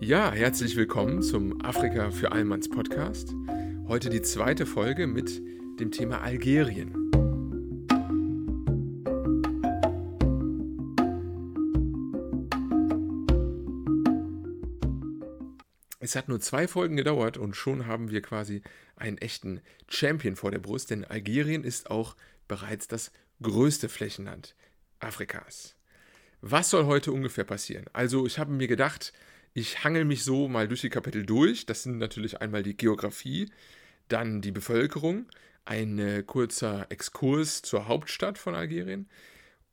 Ja, herzlich willkommen zum Afrika für Allmanns Podcast. Heute die zweite Folge mit dem Thema Algerien. Es hat nur zwei Folgen gedauert und schon haben wir quasi einen echten Champion vor der Brust, denn Algerien ist auch bereits das größte Flächenland Afrikas. Was soll heute ungefähr passieren? Also ich habe mir gedacht, ich hangel mich so mal durch die Kapitel durch. Das sind natürlich einmal die Geografie, dann die Bevölkerung, ein kurzer Exkurs zur Hauptstadt von Algerien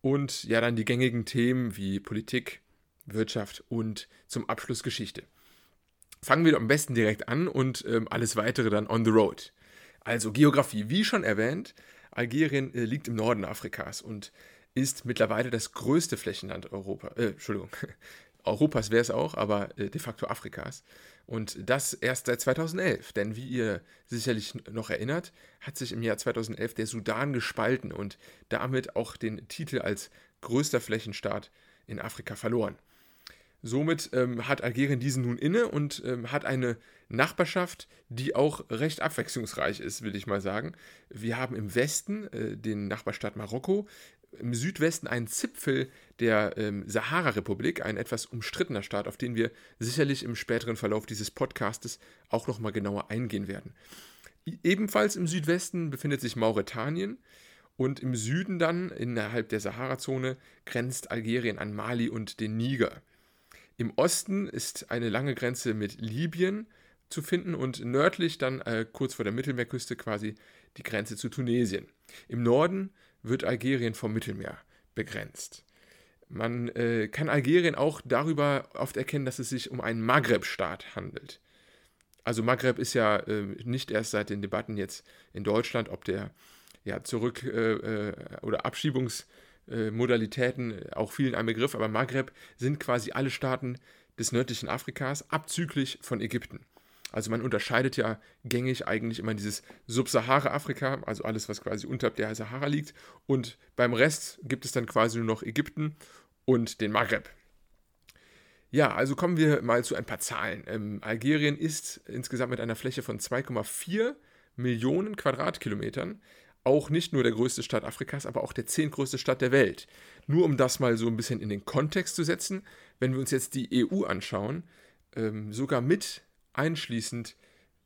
und ja dann die gängigen Themen wie Politik, Wirtschaft und zum Abschluss Geschichte. Fangen wir am besten direkt an und ähm, alles weitere dann on the road. Also Geografie, wie schon erwähnt, Algerien äh, liegt im Norden Afrikas und ist mittlerweile das größte Flächenland Europa, äh, Entschuldigung, Europas wäre es auch, aber äh, de facto Afrikas. Und das erst seit 2011. Denn wie ihr sicherlich noch erinnert, hat sich im Jahr 2011 der Sudan gespalten und damit auch den Titel als größter Flächenstaat in Afrika verloren. Somit ähm, hat Algerien diesen nun inne und ähm, hat eine Nachbarschaft, die auch recht abwechslungsreich ist, will ich mal sagen. Wir haben im Westen äh, den Nachbarstaat Marokko, im Südwesten einen Zipfel der ähm, Sahara-Republik, ein etwas umstrittener Staat, auf den wir sicherlich im späteren Verlauf dieses Podcastes auch nochmal genauer eingehen werden. Ebenfalls im Südwesten befindet sich Mauretanien und im Süden dann, innerhalb der Sahara-Zone, grenzt Algerien an Mali und den Niger. Im Osten ist eine lange Grenze mit Libyen zu finden und nördlich dann äh, kurz vor der Mittelmeerküste quasi die Grenze zu Tunesien. Im Norden wird Algerien vom Mittelmeer begrenzt. Man äh, kann Algerien auch darüber oft erkennen, dass es sich um einen Maghreb-Staat handelt. Also Maghreb ist ja äh, nicht erst seit den Debatten jetzt in Deutschland, ob der ja, Zurück- äh, äh oder Abschiebungs- Modalitäten äh, auch vielen ein Begriff, aber Maghreb sind quasi alle Staaten des nördlichen Afrikas, abzüglich von Ägypten. Also man unterscheidet ja gängig eigentlich immer dieses Subsahara-Afrika, also alles, was quasi unterhalb der Sahara liegt. Und beim Rest gibt es dann quasi nur noch Ägypten und den Maghreb. Ja, also kommen wir mal zu ein paar Zahlen. Ähm, Algerien ist insgesamt mit einer Fläche von 2,4 Millionen Quadratkilometern auch nicht nur der größte Staat Afrikas, aber auch der zehntgrößte Stadt der Welt. Nur um das mal so ein bisschen in den Kontext zu setzen, wenn wir uns jetzt die EU anschauen, ähm, sogar mit einschließend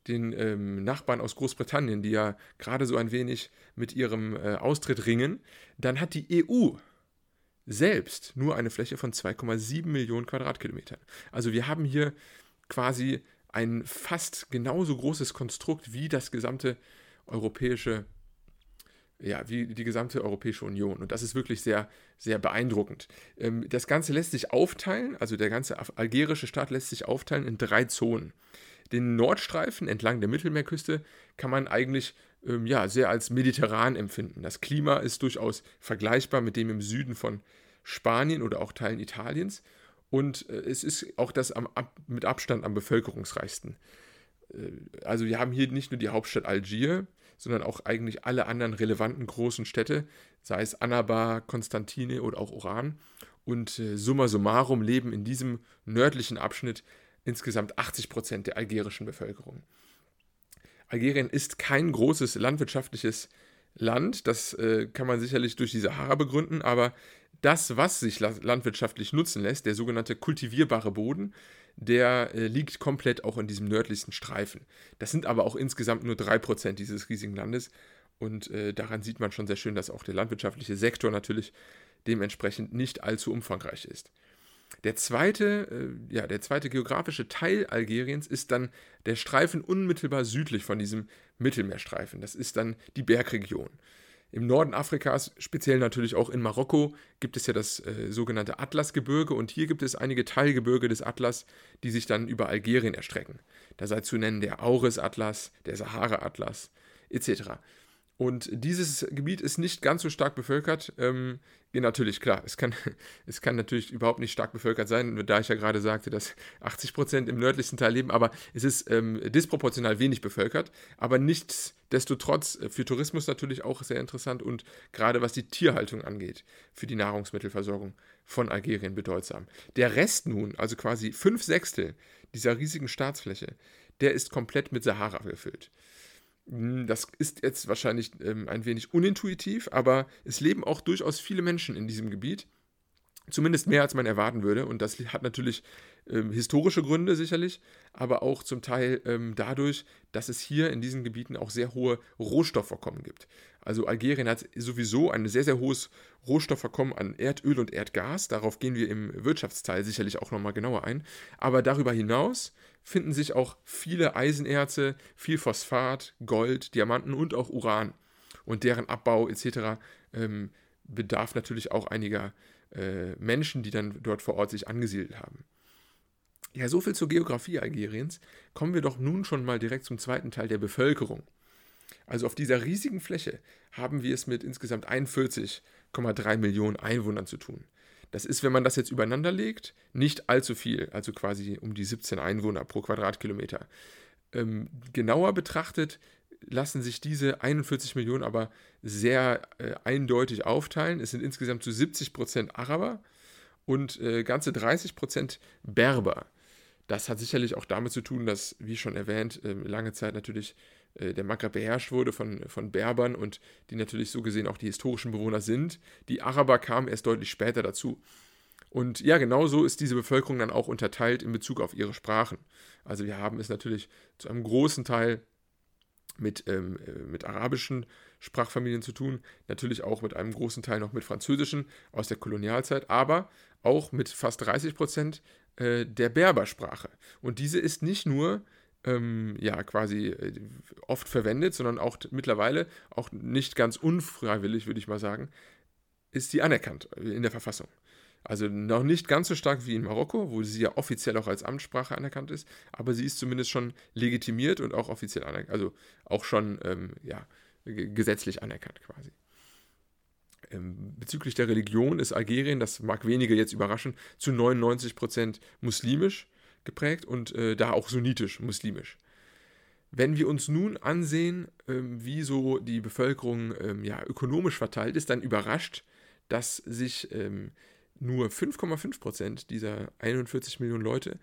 den ähm, Nachbarn aus Großbritannien, die ja gerade so ein wenig mit ihrem äh, Austritt ringen, dann hat die EU selbst nur eine Fläche von 2,7 Millionen Quadratkilometern. Also wir haben hier quasi ein fast genauso großes Konstrukt wie das gesamte europäische ja, wie die gesamte Europäische Union. Und das ist wirklich sehr, sehr beeindruckend. Ähm, das Ganze lässt sich aufteilen, also der ganze algerische Staat lässt sich aufteilen in drei Zonen. Den Nordstreifen entlang der Mittelmeerküste kann man eigentlich ähm, ja, sehr als mediterran empfinden. Das Klima ist durchaus vergleichbar mit dem im Süden von Spanien oder auch Teilen Italiens. Und äh, es ist auch das am, mit Abstand am bevölkerungsreichsten. Äh, also wir haben hier nicht nur die Hauptstadt Algier, sondern auch eigentlich alle anderen relevanten großen Städte, sei es Annaba, Konstantine oder auch Oran. Und äh, summa summarum leben in diesem nördlichen Abschnitt insgesamt 80 Prozent der algerischen Bevölkerung. Algerien ist kein großes landwirtschaftliches Land, das äh, kann man sicherlich durch die Sahara begründen, aber das, was sich landwirtschaftlich nutzen lässt, der sogenannte kultivierbare Boden, der äh, liegt komplett auch in diesem nördlichsten Streifen. Das sind aber auch insgesamt nur 3% dieses riesigen Landes. Und äh, daran sieht man schon sehr schön, dass auch der landwirtschaftliche Sektor natürlich dementsprechend nicht allzu umfangreich ist. Der zweite, äh, ja, der zweite geografische Teil Algeriens ist dann der Streifen unmittelbar südlich von diesem Mittelmeerstreifen. Das ist dann die Bergregion. Im Norden Afrikas, speziell natürlich auch in Marokko, gibt es ja das äh, sogenannte Atlasgebirge und hier gibt es einige Teilgebirge des Atlas, die sich dann über Algerien erstrecken. Da sei zu nennen der Auris-Atlas, der Sahara-Atlas etc. Und dieses Gebiet ist nicht ganz so stark bevölkert. Ähm, ja, natürlich, klar, es kann, es kann natürlich überhaupt nicht stark bevölkert sein, da ich ja gerade sagte, dass 80 Prozent im nördlichsten Teil leben, aber es ist ähm, disproportional wenig bevölkert. Aber nichtsdestotrotz äh, für Tourismus natürlich auch sehr interessant und gerade was die Tierhaltung angeht, für die Nahrungsmittelversorgung von Algerien bedeutsam. Der Rest nun, also quasi fünf Sechstel dieser riesigen Staatsfläche, der ist komplett mit Sahara gefüllt. Hm, das ist jetzt wahrscheinlich ähm, ein wenig unintuitiv, aber es leben auch durchaus viele Menschen in diesem Gebiet. Zumindest mehr, als man erwarten würde. Und das hat natürlich ähm, historische Gründe sicherlich, aber auch zum Teil ähm, dadurch, dass es hier in diesen Gebieten auch sehr hohe Rohstoffvorkommen gibt. Also Algerien hat sowieso ein sehr, sehr hohes Rohstoffvorkommen an Erdöl und Erdgas. Darauf gehen wir im Wirtschaftsteil sicherlich auch nochmal genauer ein. Aber darüber hinaus finden sich auch viele Eisenerze, viel Phosphat, Gold, Diamanten und auch Uran. Und deren Abbau etc. Ähm, bedarf natürlich auch einiger äh, Menschen, die dann dort vor Ort sich angesiedelt haben. Ja, so viel zur Geografie Algeriens. Kommen wir doch nun schon mal direkt zum zweiten Teil der Bevölkerung. Also auf dieser riesigen Fläche haben wir es mit insgesamt 41,3 Millionen Einwohnern zu tun. Das ist, wenn man das jetzt übereinander legt, nicht allzu viel, also quasi um die 17 Einwohner pro Quadratkilometer. Ähm, genauer betrachtet lassen sich diese 41 Millionen aber sehr äh, eindeutig aufteilen. Es sind insgesamt zu 70 Prozent Araber und äh, ganze 30 Prozent Berber. Das hat sicherlich auch damit zu tun, dass, wie schon erwähnt, äh, lange Zeit natürlich der Maghreb beherrscht wurde von, von Berbern und die natürlich so gesehen auch die historischen Bewohner sind. Die Araber kamen erst deutlich später dazu. Und ja, genau so ist diese Bevölkerung dann auch unterteilt in Bezug auf ihre Sprachen. Also wir haben es natürlich zu einem großen Teil mit, ähm, äh, mit arabischen Sprachfamilien zu tun, natürlich auch mit einem großen Teil noch mit französischen aus der Kolonialzeit, aber auch mit fast 30 Prozent äh, der Berbersprache. Und diese ist nicht nur ähm, ja quasi äh, oft verwendet, sondern auch mittlerweile, auch nicht ganz unfreiwillig, würde ich mal sagen, ist sie anerkannt in der Verfassung. Also noch nicht ganz so stark wie in Marokko, wo sie ja offiziell auch als Amtssprache anerkannt ist, aber sie ist zumindest schon legitimiert und auch offiziell anerkannt, also auch schon ähm, ja, gesetzlich anerkannt quasi. Ähm, bezüglich der Religion ist Algerien, das mag wenige jetzt überraschen, zu 99 Prozent muslimisch geprägt und äh, da auch sunnitisch muslimisch. Wenn wir uns nun ansehen, ähm, wie so die Bevölkerung ähm, ja, ökonomisch verteilt ist, dann überrascht, dass sich ähm, nur 5,5 Prozent dieser 41 Millionen Leute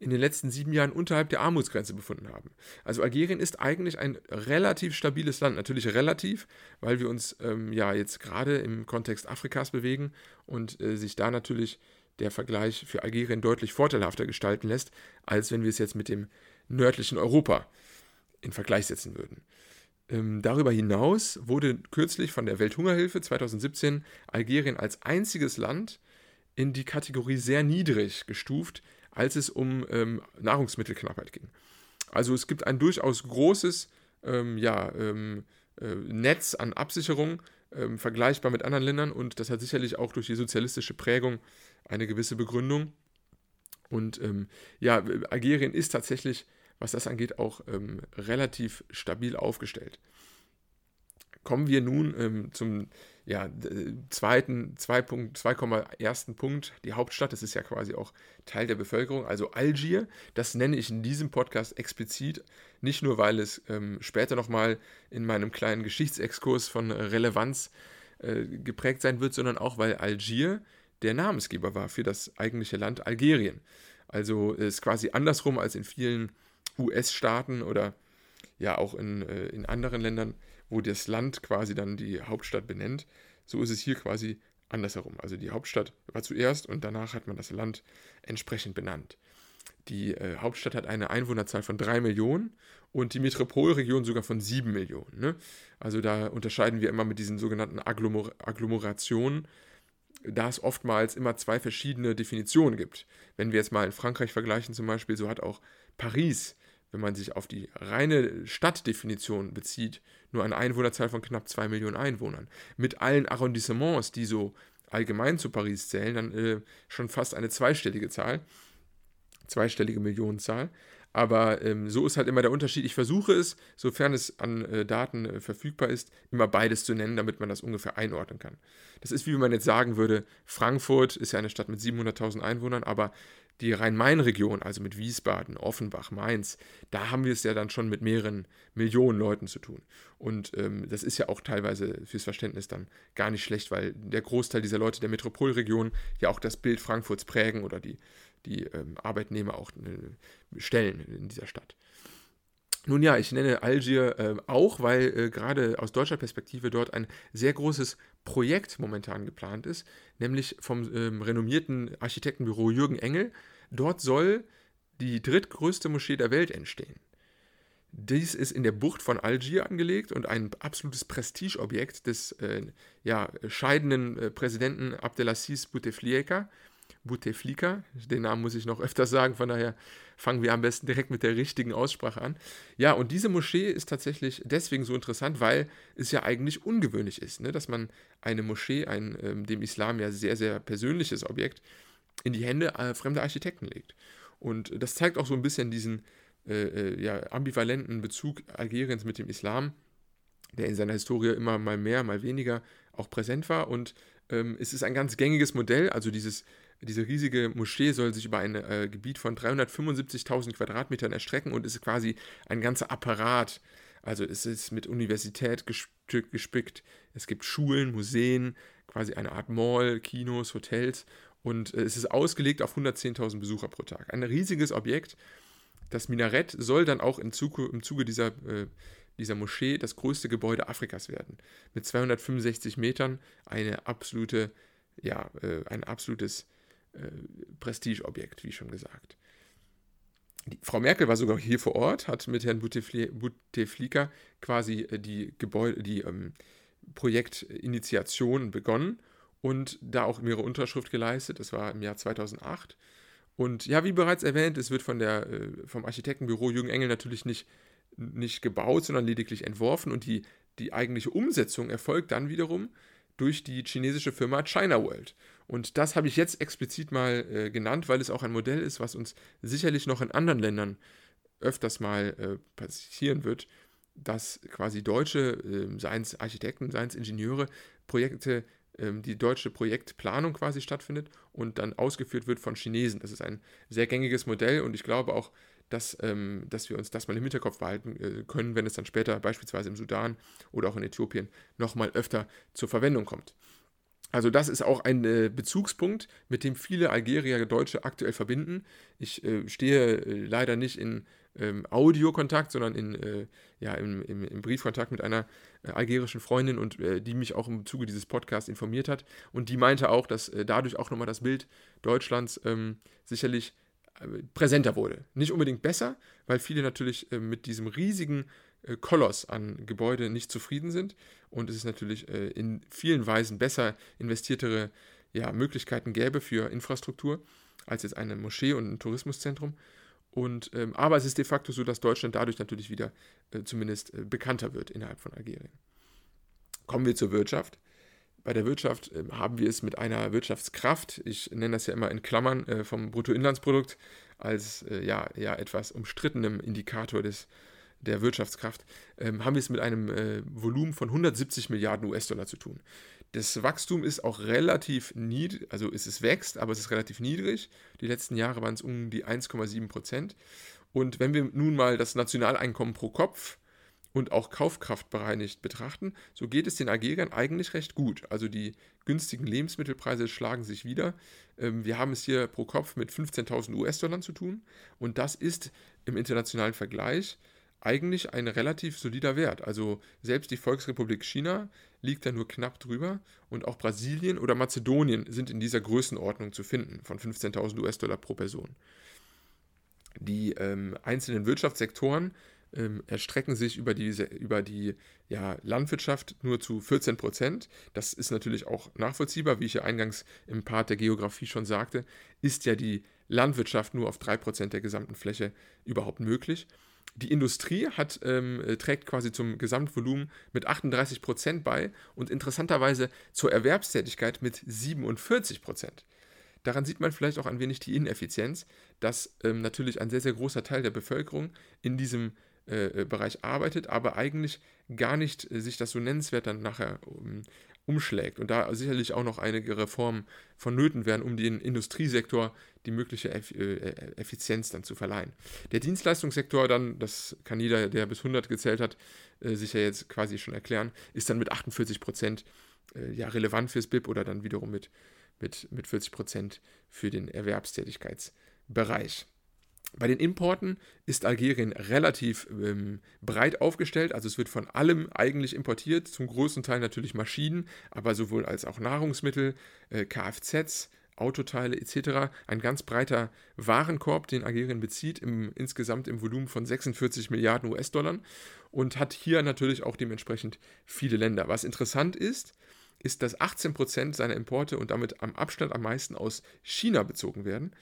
in den letzten sieben Jahren unterhalb der Armutsgrenze befunden haben. Also Algerien ist eigentlich ein relativ stabiles Land. Natürlich relativ, weil wir uns ähm, ja jetzt gerade im Kontext Afrikas bewegen und äh, sich da natürlich der Vergleich für Algerien deutlich vorteilhafter gestalten lässt, als wenn wir es jetzt mit dem nördlichen Europa in Vergleich setzen würden. Ähm, darüber hinaus wurde kürzlich von der Welthungerhilfe 2017 Algerien als einziges Land in die Kategorie sehr niedrig gestuft, als es um ähm, Nahrungsmittelknappheit ging. Also es gibt ein durchaus großes ähm, ja, ähm, äh, Netz an Absicherung, ähm, vergleichbar mit anderen Ländern und das hat sicherlich auch durch die sozialistische Prägung eine gewisse Begründung. Und ähm, ja, Algerien ist tatsächlich, was das angeht, auch ähm, relativ stabil aufgestellt. Kommen wir nun zum ja, zweiten, 2,1. Punkt, die Hauptstadt, das ist ja quasi auch Teil der Bevölkerung, also Algier. Das nenne ich in diesem Podcast explizit, nicht nur, weil es ähm, später nochmal in meinem kleinen Geschichtsexkurs von Relevanz äh, geprägt sein wird, sondern auch, weil Algier der Namensgeber war für das eigentliche Land Algerien. Also es ist quasi andersrum als in vielen US-Staaten oder ja auch in, äh, in anderen Ländern wo das Land quasi dann die Hauptstadt benennt. So ist es hier quasi andersherum. Also die Hauptstadt war zuerst und danach hat man das Land entsprechend benannt. Die äh, Hauptstadt hat eine Einwohnerzahl von 3 Millionen und die Metropolregion sogar von 7 Millionen. Ne? Also da unterscheiden wir immer mit diesen sogenannten Agglomer Agglomerationen, da es oftmals immer zwei verschiedene Definitionen gibt. Wenn wir jetzt mal in Frankreich vergleichen zum Beispiel, so hat auch Paris wenn man sich auf die reine Stadtdefinition bezieht, nur eine Einwohnerzahl von knapp 2 Millionen Einwohnern. Mit allen Arrondissements, die so allgemein zu Paris zählen, dann äh, schon fast eine zweistellige Zahl, zweistellige Millionenzahl. Aber ähm, so ist halt immer der Unterschied. Ich versuche es, sofern es an äh, Daten äh, verfügbar ist, immer beides zu nennen, damit man das ungefähr einordnen kann. Das ist wie wenn man jetzt sagen würde, Frankfurt ist ja eine Stadt mit 700.000 Einwohnern, aber die Rhein-Main-Region, also mit Wiesbaden, Offenbach, Mainz, da haben wir es ja dann schon mit mehreren Millionen Leuten zu tun. Und ähm, das ist ja auch teilweise fürs Verständnis dann gar nicht schlecht, weil der Großteil dieser Leute der Metropolregion ja auch das Bild Frankfurts prägen oder die, die ähm, Arbeitnehmer auch äh, stellen in dieser Stadt. Nun ja, ich nenne Algier äh, auch, weil äh, gerade aus deutscher Perspektive dort ein sehr großes Projekt momentan geplant ist, nämlich vom ähm, renommierten Architektenbüro Jürgen Engel. Dort soll die drittgrößte Moschee der Welt entstehen. Dies ist in der Bucht von Algier angelegt und ein absolutes Prestigeobjekt des äh, ja, scheidenden äh, Präsidenten Abdelaziz Bouteflika. Bouteflika, den Namen muss ich noch öfter sagen, von daher fangen wir am besten direkt mit der richtigen Aussprache an. Ja, und diese Moschee ist tatsächlich deswegen so interessant, weil es ja eigentlich ungewöhnlich ist, ne, dass man eine Moschee, ein ähm, dem Islam ja sehr, sehr persönliches Objekt, in die Hände äh, fremder Architekten legt. Und das zeigt auch so ein bisschen diesen äh, äh, ja, ambivalenten Bezug Algeriens mit dem Islam, der in seiner Historie immer mal mehr, mal weniger auch präsent war. Und ähm, es ist ein ganz gängiges Modell, also dieses diese riesige Moschee soll sich über ein äh, Gebiet von 375.000 Quadratmetern erstrecken und ist quasi ein ganzer Apparat. Also es ist mit Universität gespickt. Es gibt Schulen, Museen, quasi eine Art Mall, Kinos, Hotels und äh, es ist ausgelegt auf 110.000 Besucher pro Tag. Ein riesiges Objekt. Das Minarett soll dann auch im Zuge, im Zuge dieser, äh, dieser Moschee das größte Gebäude Afrikas werden. Mit 265 Metern eine absolute, ja, äh, ein absolutes äh, Prestigeobjekt, wie schon gesagt. Die, Frau Merkel war sogar hier vor Ort, hat mit Herrn Bouteflika quasi äh, die, Gebäude, die ähm, Projektinitiation begonnen und da auch ihre Unterschrift geleistet. Das war im Jahr 2008. Und ja, wie bereits erwähnt, es wird von der, äh, vom Architektenbüro Jürgen Engel natürlich nicht, nicht gebaut, sondern lediglich entworfen und die, die eigentliche Umsetzung erfolgt dann wiederum durch die chinesische Firma China World. Und das habe ich jetzt explizit mal äh, genannt, weil es auch ein Modell ist, was uns sicherlich noch in anderen Ländern öfters mal äh, passieren wird, dass quasi deutsche, äh, seien Architekten, seien Ingenieure, Projekte, ähm, die deutsche Projektplanung quasi stattfindet und dann ausgeführt wird von Chinesen. Das ist ein sehr gängiges Modell und ich glaube auch, dass, ähm, dass wir uns das mal im Hinterkopf behalten äh, können, wenn es dann später beispielsweise im Sudan oder auch in Äthiopien nochmal öfter zur Verwendung kommt. Also das ist auch ein äh, Bezugspunkt, mit dem viele Algerier Deutsche aktuell verbinden. Ich äh, stehe äh, leider nicht in ähm, Audiokontakt, sondern in, äh, ja, im, im, im, Briefkontakt mit einer äh, algerischen Freundin und die mich auch im Zuge dieses Podcasts informiert hat. Und die meinte auch, dass dadurch auch nochmal das Bild Deutschlands ähm, sicherlich präsenter wurde. Nicht unbedingt besser, weil viele natürlich mit diesem riesigen äh, Koloss an Gebäude nicht zufrieden sind. Und es ist natürlich äh, in vielen Weisen besser investiertere ja, Möglichkeiten gäbe für Infrastruktur als jetzt eine Moschee und ein Tourismuszentrum. Und, ähm, aber es ist de facto so, dass Deutschland dadurch natürlich wieder äh, zumindest äh, bekannter wird innerhalb von Algerien. Kommen wir zur Wirtschaft. Bei der Wirtschaft äh, haben wir es mit einer Wirtschaftskraft, ich nenne das ja immer in Klammern äh, vom Bruttoinlandsprodukt, als ja, ja etwas umstrittenem Indikator des der Wirtschaftskraft, ähm, haben wir es mit einem äh, Volumen von 170 Milliarden US-Dollar zu tun. Das Wachstum ist auch relativ niedrig, also es ist wächst, aber es ist relativ niedrig. Die letzten Jahre waren es um die 1,7 Prozent. Und wenn wir nun mal das Nationaleinkommen pro Kopf und auch Kaufkraft bereinigt betrachten, so geht es den Algeriern eigentlich recht gut. Also die günstigen Lebensmittelpreise schlagen sich wieder. Ähm, wir haben es hier pro Kopf mit 15.000 US-Dollar zu tun und das ist im internationalen Vergleich eigentlich ein relativ solider Wert. Also selbst die Volksrepublik China liegt da nur knapp drüber und auch Brasilien oder Mazedonien sind in dieser Größenordnung zu finden, von 15.000 US-Dollar pro Person. Die ähm, einzelnen Wirtschaftssektoren ähm, erstrecken sich über die, über die ja, Landwirtschaft nur zu 14 Prozent. Das ist natürlich auch nachvollziehbar, wie ich ja eingangs im Part der Geografie schon sagte, ist ja die Landwirtschaft nur auf 3 Prozent der gesamten Fläche überhaupt möglich die Industrie hat, ähm, äh, trägt quasi zum Gesamtvolumen mit 38 Prozent bei und interessanterweise zur Erwerbstätigkeit mit 47 Prozent. Daran sieht man vielleicht auch ein wenig die Ineffizienz, dass ähm, natürlich ein sehr, sehr großer Teil der Bevölkerung in diesem äh, äh Bereich arbeitet, aber eigentlich gar nicht äh, sich das so nennenswert dann nachher um, umschlägt und da sicherlich auch noch einige Reformen vonnöten werden, um den Industriesektor die mögliche äh, Effizienz dann zu verleihen. Der Dienstleistungssektor dann, das kann jeder, der bis 100 gezählt hat, sich ja jetzt quasi schon erklären, ist dann mit 48 Prozent ja relevant fürs BIP oder dann wiederum mit, mit, mit 40 Prozent für den Erwerbstätigkeitsbereich. Bei den Importen ist Algerien relativ ähm, breit aufgestellt, also es wird von allem eigentlich importiert, zum größten Teil natürlich Maschinen, aber sowohl als auch Nahrungsmittel, äh, Kfz, Autoteile etc. Ein ganz breiter Warenkorb, den Algerien bezieht, im, insgesamt im Volumen von 46 Milliarden US-Dollar und hat hier natürlich auch dementsprechend viele Länder. Was interessant ist, ist, dass 18 Prozent seiner Importe und damit am Abstand am meisten aus China bezogen werden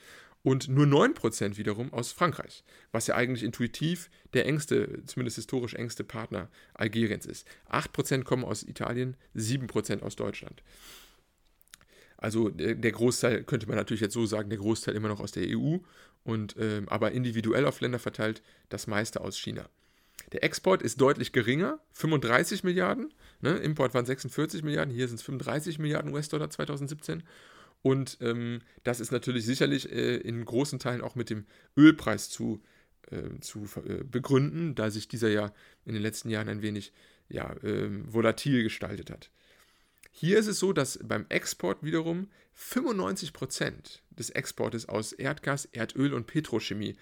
und nur 9% wiederum aus Frankreich, was ja eigentlich intuitiv der engste, zumindest historisch engste Partner Algeriens ist. 8% kommen aus Italien, 7% aus Deutschland. Also der Großteil, könnte man natürlich jetzt so sagen, der Großteil immer noch aus der EU, und, äh, aber individuell auf Länder verteilt das meiste aus China. Der Export ist deutlich geringer, 35 Milliarden. Ne? Import waren 46 Milliarden, hier sind es 35 Milliarden US-Dollar 2017. Und ähm, das ist natürlich sicherlich äh, in großen Teilen auch mit dem Ölpreis zu, äh, zu äh, begründen, da sich dieser ja in den letzten Jahren ein wenig ja, ähm, volatil gestaltet hat. Hier ist es so, dass beim Export wiederum 95% des Exportes aus Erdgas, Erdöl und Petrochemie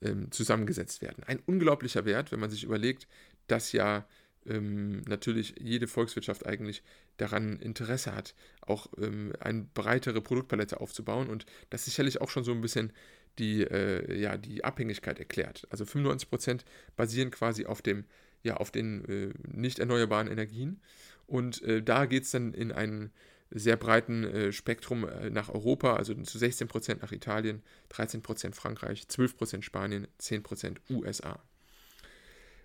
ähm, zusammengesetzt werden. Ein unglaublicher Wert, wenn man sich überlegt, dass ja ähm, natürlich jede Volkswirtschaft eigentlich daran Interesse hat, auch ähm, eine breitere Produktpalette aufzubauen und das sicherlich auch schon so ein bisschen die, äh, ja, die Abhängigkeit erklärt. Also 95% basieren quasi auf, dem, ja, auf den äh, nicht erneuerbaren Energien und äh, da geht es dann in einen sehr breiten äh, Spektrum äh, nach Europa, also zu 16% nach Italien, 13% Frankreich, 12% Spanien, 10% USA.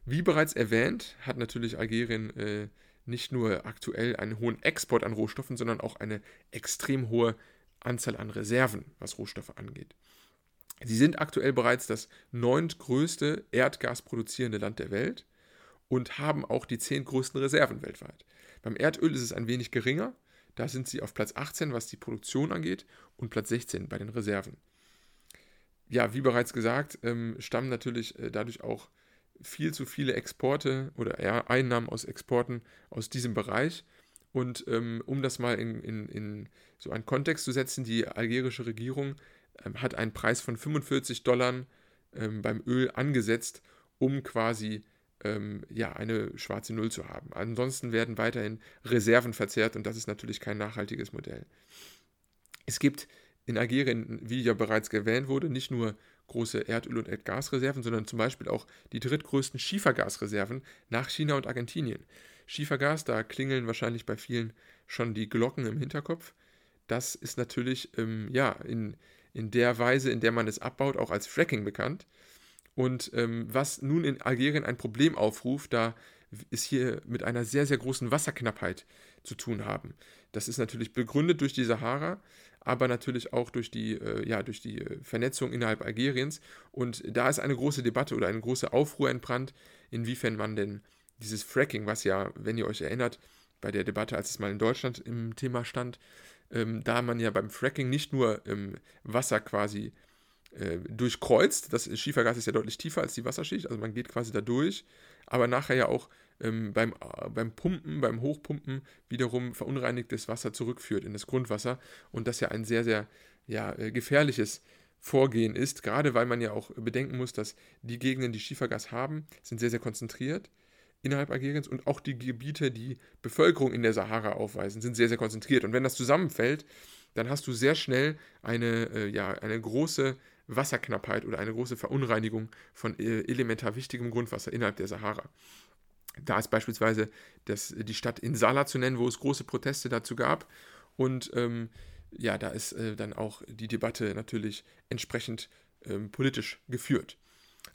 Wie bereits erwähnt, hat natürlich Algerien äh, nicht nur aktuell einen hohen Export an Rohstoffen, sondern auch eine extrem hohe Anzahl an Reserven, was Rohstoffe angeht. Sie sind aktuell bereits das neuntgrößte Erdgas produzierende Land der Welt und haben auch die zehn größten Reserven weltweit. Beim Erdöl ist es ein wenig geringer, da sind sie auf Platz 18, was die Produktion angeht, und Platz 16 bei den Reserven. Ja, wie bereits gesagt, ähm, stammen natürlich äh, dadurch auch viel zu viele Exporte oder eher Einnahmen aus Exporten aus diesem Bereich. Und ähm, um das mal in, in, in, so einen Kontext zu setzen, die algerische Regierung ähm, hat einen Preis von 45 Dollar ähm, beim Öl angesetzt, um quasi ähm, ja, eine schwarze Null zu haben. Ansonsten werden weiterhin Reserven verzehrt und das ist natürlich kein nachhaltiges Modell. Es gibt in Algerien, wie ja bereits erwähnt wurde, nicht nur große Erdöl- und Erdgasreserven, sondern zum Beispiel auch die drittgrößten Schiefergasreserven nach China und Argentinien. Schiefergas, da klingeln wahrscheinlich bei vielen schon die Glocken im Hinterkopf. Das ist natürlich ähm, ja, in, in der Weise, in der man es abbaut, auch als Fracking bekannt. Und ähm, was nun in Algerien ein Problem aufruft, da ist hier mit einer sehr, sehr großen Wasserknappheit zu tun haben. Das ist natürlich begründet durch die Sahara, aber natürlich auch durch die, äh, ja, durch die äh, Vernetzung innerhalb Algeriens. Und da ist eine große Debatte oder eine große Aufruhr entbrannt, inwiefern man denn dieses Fracking, was ja, wenn ihr euch erinnert, bei der Debatte, als es mal in Deutschland im Thema stand, ähm, da man ja beim Fracking nicht nur ähm, Wasser quasi äh, durchkreuzt, das Schiefergas ist ja deutlich tiefer als die Wasserschicht, also man geht quasi da durch, aber nachher ja auch ähm, beim, äh, beim Pumpen, beim Hochpumpen wiederum verunreinigtes Wasser zurückführt in das Grundwasser und das ja ein sehr, sehr ja, äh, gefährliches Vorgehen ist, gerade weil man ja auch bedenken muss, dass die Gegenden, die Schiefergas haben, sind sehr, sehr konzentriert innerhalb Algeriens und auch die Gebiete, die Bevölkerung in der Sahara aufweisen, sind sehr, sehr konzentriert. Und wenn das zusammenfällt, dann hast du sehr schnell eine, äh, ja, eine große Wasserknappheit oder eine große Verunreinigung von äh, elementar wichtigem Grundwasser innerhalb der Sahara. Da ist beispielsweise das, die Stadt Insala zu nennen, wo es große Proteste dazu gab. Und ähm, ja, da ist äh, dann auch die Debatte natürlich entsprechend ähm, politisch geführt.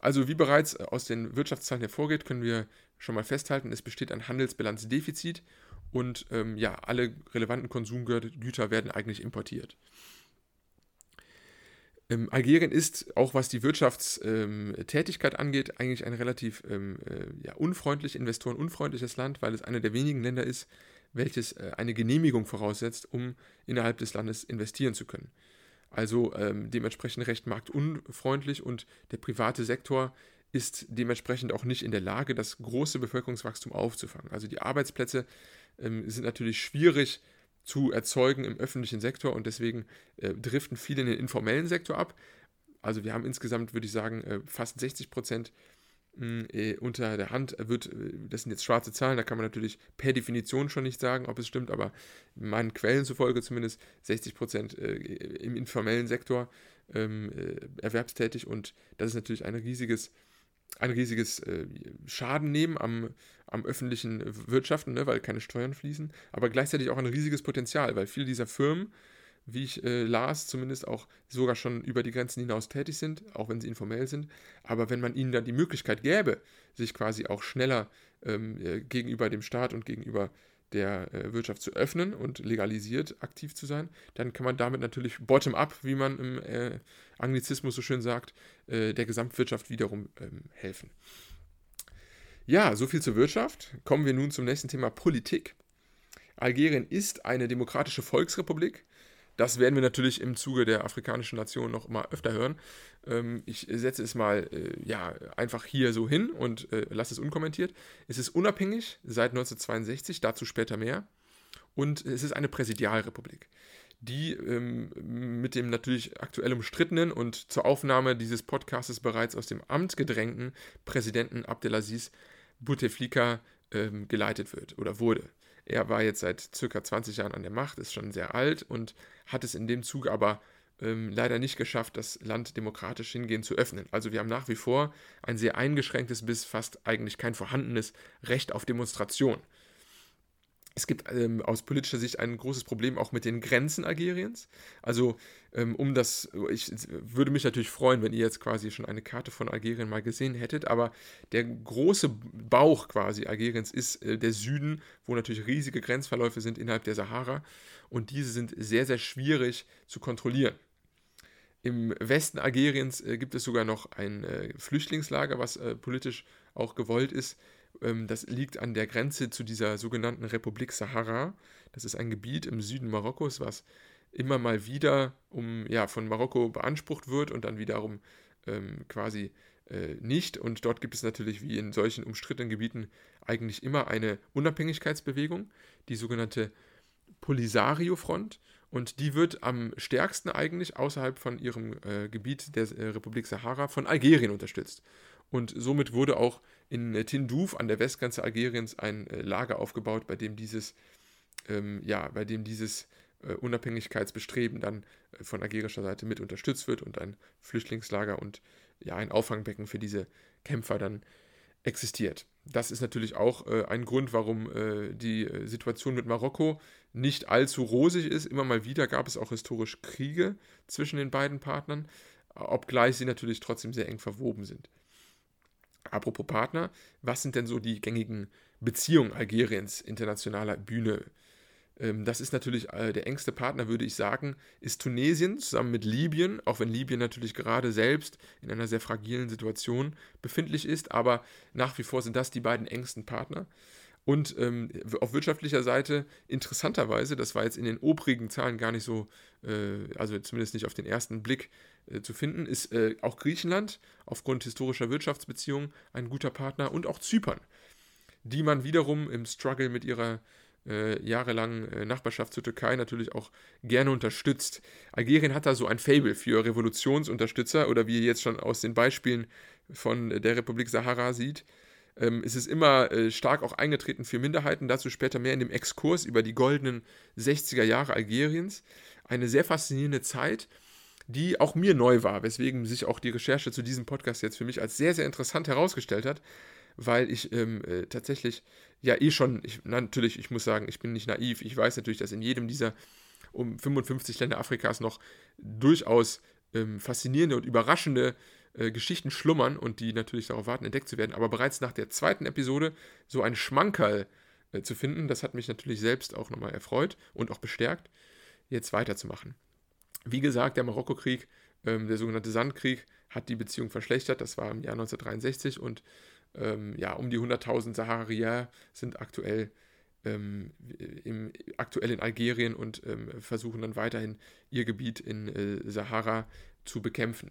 Also wie bereits äh, aus den Wirtschaftszahlen hervorgeht, können wir schon mal festhalten, es besteht ein Handelsbilanzdefizit und ähm, ja, alle relevanten Konsumgüter werden eigentlich importiert. Ähm, Algerien ist, auch was die Wirtschaftstätigkeit angeht, eigentlich ein relativ ähm, äh, ja, unfreundlich, investorenunfreundliches Land, weil es einer der wenigen Länder ist, welches äh, eine Genehmigung voraussetzt, um innerhalb des Landes investieren zu können. Also ähm, dementsprechend recht marktunfreundlich und der private Sektor ist dementsprechend auch nicht in der Lage, das große Bevölkerungswachstum aufzufangen. Also die Arbeitsplätze ähm, sind natürlich schwierig zu erzeugen im öffentlichen Sektor und deswegen äh, driften viele in den informellen Sektor ab. Also wir haben insgesamt, würde ich sagen, äh, fast 60 Prozent hm, äh, unter der Hand wird, äh, das sind jetzt schwarze Zahlen, da kann man natürlich per Definition schon nicht sagen, ob es stimmt, aber meinen Quellen zufolge zumindest 60 Prozent äh, im informellen Sektor ähm, erwerbstätig und das ist natürlich ein riesiges, ein riesiges Schaden nehmen am, am öffentlichen Wirtschaften, ne, weil keine Steuern fließen, aber gleichzeitig auch ein riesiges Potenzial, weil viele dieser Firmen wie ich äh, las, zumindest auch sogar schon über die Grenzen hinaus tätig sind, auch wenn sie informell sind. Aber wenn man ihnen dann die Möglichkeit gäbe, sich quasi auch schneller ähm, äh, gegenüber dem Staat und gegenüber der äh, Wirtschaft zu öffnen und legalisiert aktiv zu sein, dann kann man damit natürlich bottom-up, wie man im äh, Anglizismus so schön sagt, äh, der Gesamtwirtschaft wiederum ähm, helfen. Ja, soviel zur Wirtschaft. Kommen wir nun zum nächsten Thema Politik. Algerien ist eine demokratische Volksrepublik das werden wir natürlich im Zuge der afrikanischen Nation noch mal öfter hören. Ähm, ich setze es mal äh, ja, einfach hier so hin und äh, lasse es unkommentiert. Es ist unabhängig seit 1962, dazu später mehr. Und es ist eine Präsidialrepublik, die ähm, mit dem natürlich aktuell umstrittenen und zur Aufnahme dieses Podcasts bereits aus dem Amt gedrängten Präsidenten Abdelaziz Bouteflika ähm, geleitet wird oder wurde. Er war jetzt seit circa 20 Jahren an der Macht, ist schon sehr alt und hat es in dem Zug aber ähm, leider nicht geschafft, das Land demokratisch hingehend zu öffnen. Also wir haben nach wie vor ein sehr eingeschränktes bis fast eigentlich kein vorhandenes Recht auf Demonstration es gibt ähm, aus politischer Sicht ein großes Problem auch mit den Grenzen Algeriens. Also ähm, um das, ich würde mich natürlich freuen, wenn ihr jetzt quasi schon eine Karte von Algerien mal gesehen hättet, aber der große Bauch quasi Algeriens ist äh, der Süden, wo natürlich riesige Grenzverläufe sind innerhalb der Sahara und diese sind sehr, sehr schwierig zu kontrollieren. Im Westen Algeriens äh, gibt es sogar noch ein äh, Flüchtlingslager, was äh, politisch auch gewollt ist. Ähm, das liegt an der Grenze zu dieser sogenannten Republik Sahara. Das ist ein Gebiet im Süden Marokkos, was immer mal wieder um, ja, von Marokko beansprucht wird und dann wiederum ähm, quasi äh, nicht. Und dort gibt es natürlich wie in solchen umstrittenen Gebieten eigentlich immer eine Unabhängigkeitsbewegung, die sogenannte Polisario-Front. Und die wird am stärksten eigentlich außerhalb von ihrem äh, Gebiet der äh, Republik Sahara von Algerien unterstützt. Und somit wurde auch in äh, Tindouf an der Westgrenze Algeriens ein äh, Lager aufgebaut, bei dem dieses, ähm, ja, bei dem dieses äh, Unabhängigkeitsbestreben dann äh, von algerischer Seite mit unterstützt wird und ein Flüchtlingslager und ja, ein Auffangbecken für diese Kämpfer dann existiert. Das ist natürlich auch ein Grund, warum die Situation mit Marokko nicht allzu rosig ist. Immer mal wieder gab es auch historisch Kriege zwischen den beiden Partnern, obgleich sie natürlich trotzdem sehr eng verwoben sind. Apropos Partner, was sind denn so die gängigen Beziehungen Algeriens internationaler Bühne? Ähm, das ist natürlich äh, der engste Partner, würde ich sagen, ist Tunesien zusammen mit Libyen, auch wenn Libyen natürlich gerade selbst in einer sehr fragilen Situation befindlich ist, aber nach wie vor sind das die beiden engsten Partner. Und ähm, auf wirtschaftlicher Seite, interessanterweise, das war jetzt in den obrigen Zahlen gar nicht so, äh, also zumindest nicht auf den ersten Blick äh, zu finden, ist äh, auch Griechenland aufgrund historischer Wirtschaftsbeziehungen ein guter Partner und auch Zypern, die man wiederum im Struggle mit ihrer äh, jahrelangen äh, Nachbarschaft zur Türkei natürlich auch gerne unterstützt. Algerien hat da so ein Fable für Revolutionsunterstützer oder wie ihr jetzt schon aus den Beispielen von der Republik Sahara sieht, ähm, es ist immer äh, stark auch eingetreten für Minderheiten, dazu später mehr in dem Exkurs über die goldenen 60er Jahre Algeriens. Eine sehr faszinierende Zeit, die auch mir neu war, weswegen sich auch die Recherche zu diesem Podcast jetzt für mich als sehr, sehr interessant herausgestellt hat, weil ich ähm, äh, tatsächlich ja eh schon, ich, natürlich, ich muss sagen, ich bin nicht naiv, ich weiß natürlich, dass in jedem dieser um 55 Länder Afrikas noch durchaus ähm, faszinierende und überraschende äh, Geschichten schlummern und die natürlich darauf warten, entdeckt zu werden. Aber bereits nach der zweiten Episode so ein Schmankerl äh, zu finden, das hat mich natürlich selbst auch nochmal erfreut und auch bestärkt, jetzt weiterzumachen. Wie gesagt, der Marokkokrieg, ähm, der sogenannte Sandkrieg, hat die Beziehung verschlechtert. Das war im Jahr 1963 und ähm, ja, um die 100.000 Saharier sind aktuell ähm, im, aktuell in Algerien und ähm, versuchen dann weiterhin ihr Gebiet in äh, Sahara zu bekämpfen,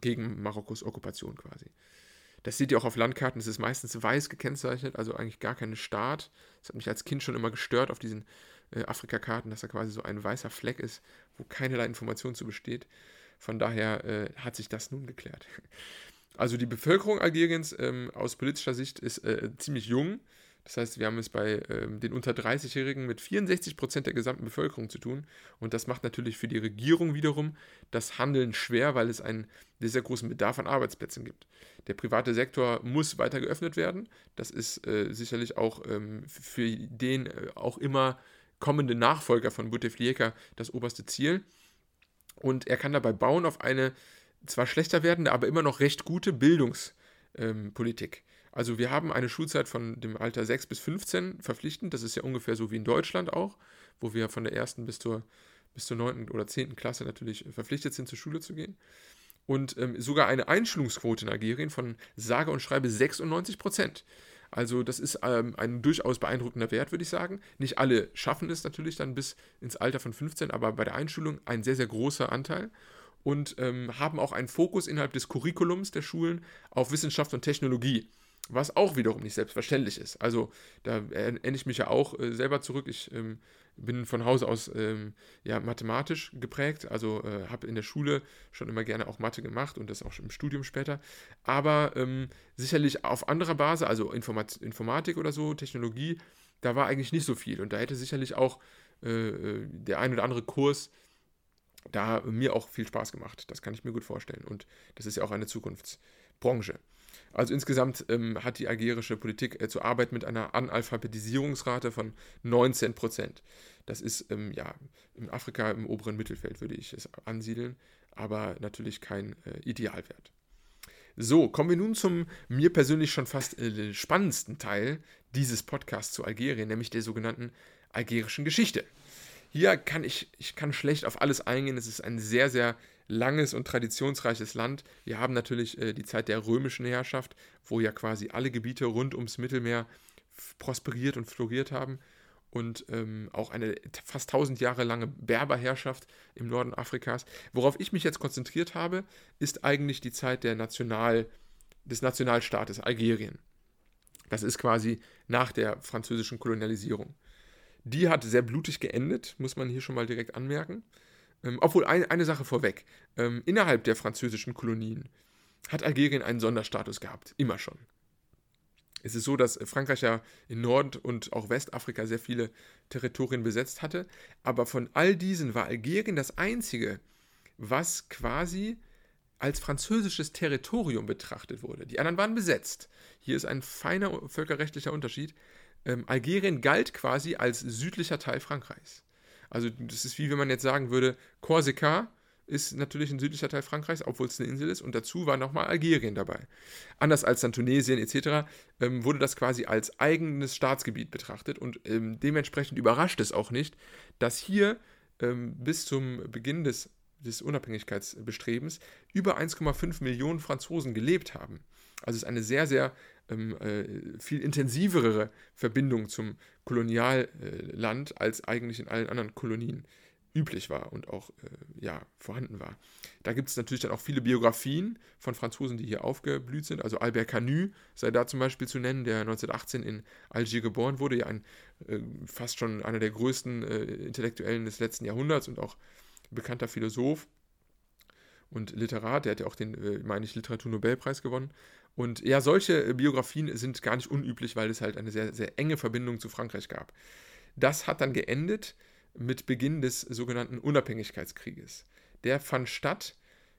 gegen Marokkos Okkupation quasi. Das seht ihr auch auf Landkarten, es ist meistens weiß gekennzeichnet, also eigentlich gar kein Staat. Das hat mich als Kind schon immer gestört auf diesen äh, Afrika-Karten, dass da quasi so ein weißer Fleck ist, wo keinerlei Information zu besteht. Von daher äh, hat sich das nun geklärt. Also die Bevölkerung Algeriens ähm, aus politischer Sicht ist äh, ziemlich jung. Das heißt, wir haben es bei ähm, den unter 30-Jährigen mit 64 Prozent der gesamten Bevölkerung zu tun. Und das macht natürlich für die Regierung wiederum das Handeln schwer, weil es einen sehr, großen Bedarf an Arbeitsplätzen gibt. Der private Sektor muss weiter geöffnet werden. Das ist äh, sicherlich auch ähm, für den äh, auch immer kommenden Nachfolger von Bouteflika das oberste Ziel. Und er kann dabei bauen auf eine zwar schlechter werdende, aber immer noch recht gute Bildungspolitik. Also wir haben eine Schulzeit von dem Alter 6 bis 15 verpflichtend. Das ist ja ungefähr so wie in Deutschland auch, wo wir von der ersten bis zur, bis zur 9. oder 10. Klasse natürlich verpflichtet sind, zur Schule zu gehen. Und ähm, sogar eine Einschulungsquote in Algerien von sage und schreibe 96 Prozent. Also das ist ähm, ein durchaus beeindruckender Wert, würde ich sagen. Nicht alle schaffen es natürlich dann bis ins Alter von 15, aber bei der Einschulung ein sehr, sehr großer Anteil und ähm, haben auch einen Fokus innerhalb des Curriculums der Schulen auf Wissenschaft und Technologie was auch wiederum nicht selbstverständlich ist. Also da erinnere ich mich ja auch äh, selber zurück. Ich ähm, bin von Hause aus ähm, ja, mathematisch geprägt, also äh, habe in der Schule schon immer gerne auch Mathe gemacht und das auch im Studium später. Aber ähm, sicherlich auf anderer Basis, also Informat Informatik oder so, Technologie, da war eigentlich nicht so viel. Und da hätte sicherlich auch äh, äh der ein oder andere Kurs da mir auch viel Spaß gemacht. Das kann ich mir gut vorstellen. Und das ist ja auch eine Zukunftsbranche. Also insgesamt ähm, hat die algerische Politik äh, zu arbeiten mit einer Analphabetisierungsrate von 19 Prozent. Das ist ähm, ja in Afrika im oberen Mittelfeld, würde ich es ansiedeln, aber natürlich kein äh, Idealwert. So, kommen wir nun zum mir persönlich schon fast äh, spannendsten Teil dieses Podcasts zu Algerien, nämlich der sogenannten algerischen Geschichte. Hier kann ich, ich kann schlecht auf alles eingehen. Es ist ein sehr, sehr langes und traditionsreiches Land. Wir haben natürlich äh, die Zeit der römischen Herrschaft, wo ja quasi alle Gebiete rund ums Mittelmeer prosperiert und floriert haben. Und ähm, auch eine fast 1000 Jahre lange Berberherrschaft im Norden Afrikas. Worauf ich mich jetzt konzentriert habe, ist eigentlich die Zeit der National, des Nationalstaates Algerien. Das ist quasi nach der französischen Kolonialisierung. Die hat sehr blutig geendet, muss man hier schon mal direkt anmerken. Ähm, obwohl, ein, eine Sache vorweg. Ähm, innerhalb der französischen Kolonien hat Algerien einen Sonderstatus gehabt. Immer schon. Es ist so, dass Frankreich ja in Nord- und auch Westafrika sehr viele Territorien besetzt hatte. Aber von all diesen war Algerien das einzige, was quasi als französisches Territorium betrachtet wurde. Die anderen waren besetzt. Hier ist ein feiner völkerrechtlicher Unterschied. Ähm, Algerien galt quasi als südlicher Teil Frankreichs. Also das ist wie wenn man jetzt sagen würde, Korsika ist natürlich ein südlicher Teil Frankreichs, obwohl es eine Insel ist. Und dazu war nochmal Algerien dabei. Anders als dann Tunesien etc. Ähm, wurde das quasi als eigenes Staatsgebiet betrachtet. Und ähm, dementsprechend überrascht es auch nicht, dass hier ähm, bis zum Beginn des, des Unabhängigkeitsbestrebens über 1,5 Millionen Franzosen gelebt haben. Also es ist eine sehr, sehr ähm, äh, viel intensivere Verbindung zum Kolonialland, als eigentlich in allen anderen Kolonien üblich war und auch äh, ja, vorhanden war. Da gibt es natürlich dann auch viele Biografien von Franzosen, die hier aufgeblüht sind. Also Albert Camus sei da zum Beispiel zu nennen, der 1918 in Algier geboren wurde, ja ein, äh, fast schon einer der größten äh, Intellektuellen des letzten Jahrhunderts und auch bekannter Philosoph und Literat. Der hat ja auch den, äh, meine ich, Literaturnobelpreis gewonnen. Und ja, solche äh, Biografien sind gar nicht unüblich, weil es halt eine sehr, sehr enge Verbindung zu Frankreich gab. Das hat dann geendet mit Beginn des sogenannten Unabhängigkeitskrieges. Der fand statt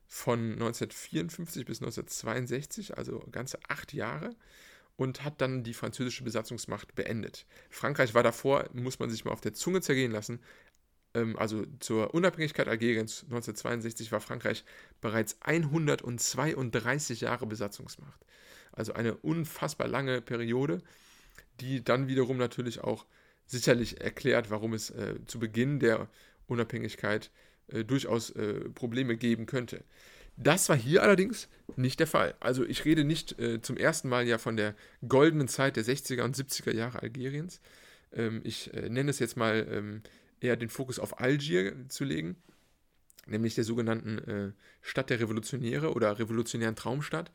von 1954 bis 1962, also ganze acht Jahre, und hat dann die französische Besatzungsmacht beendet. Frankreich war davor, muss man sich mal auf der Zunge zergehen lassen, also zur Unabhängigkeit Algeriens 1962 war Frankreich bereits 132 Jahre Besatzungsmacht. Also eine unfassbar lange Periode, die dann wiederum natürlich auch sicherlich erklärt, warum es äh, zu Beginn der Unabhängigkeit äh, durchaus äh, Probleme geben könnte. Das war hier allerdings nicht der Fall. Also ich rede nicht äh, zum ersten Mal ja von der goldenen Zeit der 60er und 70er Jahre Algeriens, Ähm, ich äh, nenne es jetzt mal ähm, eher den Fokus auf Algier zu legen, nämlich der sogenannten äh, Stadt der Revolutionäre oder revolutionären Traumstadt.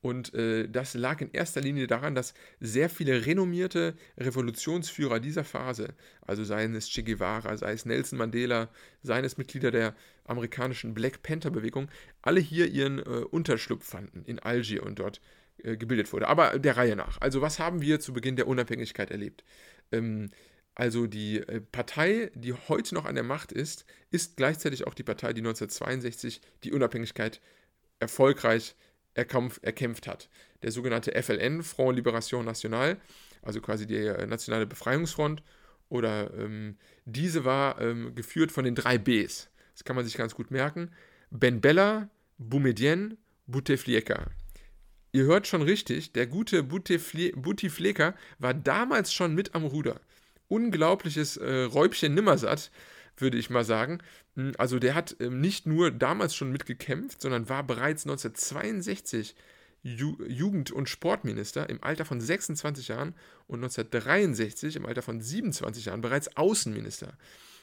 Und äh, das lag in erster Linie daran, dass sehr viele renommierte Revolutionsführer dieser Phase, also seien es Che Guevara, sei es Nelson Mandela, seien es Mitglieder der amerikanischen Black Panther-Bewegung, alle hier ihren äh, Unterschlupf fanden in Algier und dort äh, gebildet wurde. Aber der Reihe nach. Also was haben wir zu Beginn der Unabhängigkeit erlebt? Ähm, also die äh, Partei, die heute noch an der Macht ist, ist gleichzeitig auch die Partei, die 1962 die Unabhängigkeit erfolgreich erkämpf, erkämpft hat. Der sogenannte FLN, Front Liberation Nationale, also quasi die äh, Nationale Befreiungsfront, oder ähm, diese war ähm, geführt von den drei Bs. Das kann man sich ganz gut merken. Ben Bella, Boumedienne, Bouteflika. Ihr hört schon richtig, der gute Bouteflika war damals schon mit am Ruder. Unglaubliches äh, Räubchen Nimmersatt, würde ich mal sagen. Hm, also der hat ähm, nicht nur damals schon mitgekämpft, sondern war bereits 1962 Ju Jugend- und Sportminister im Alter von 26 Jahren und 1963 im Alter von 27 Jahren bereits Außenminister.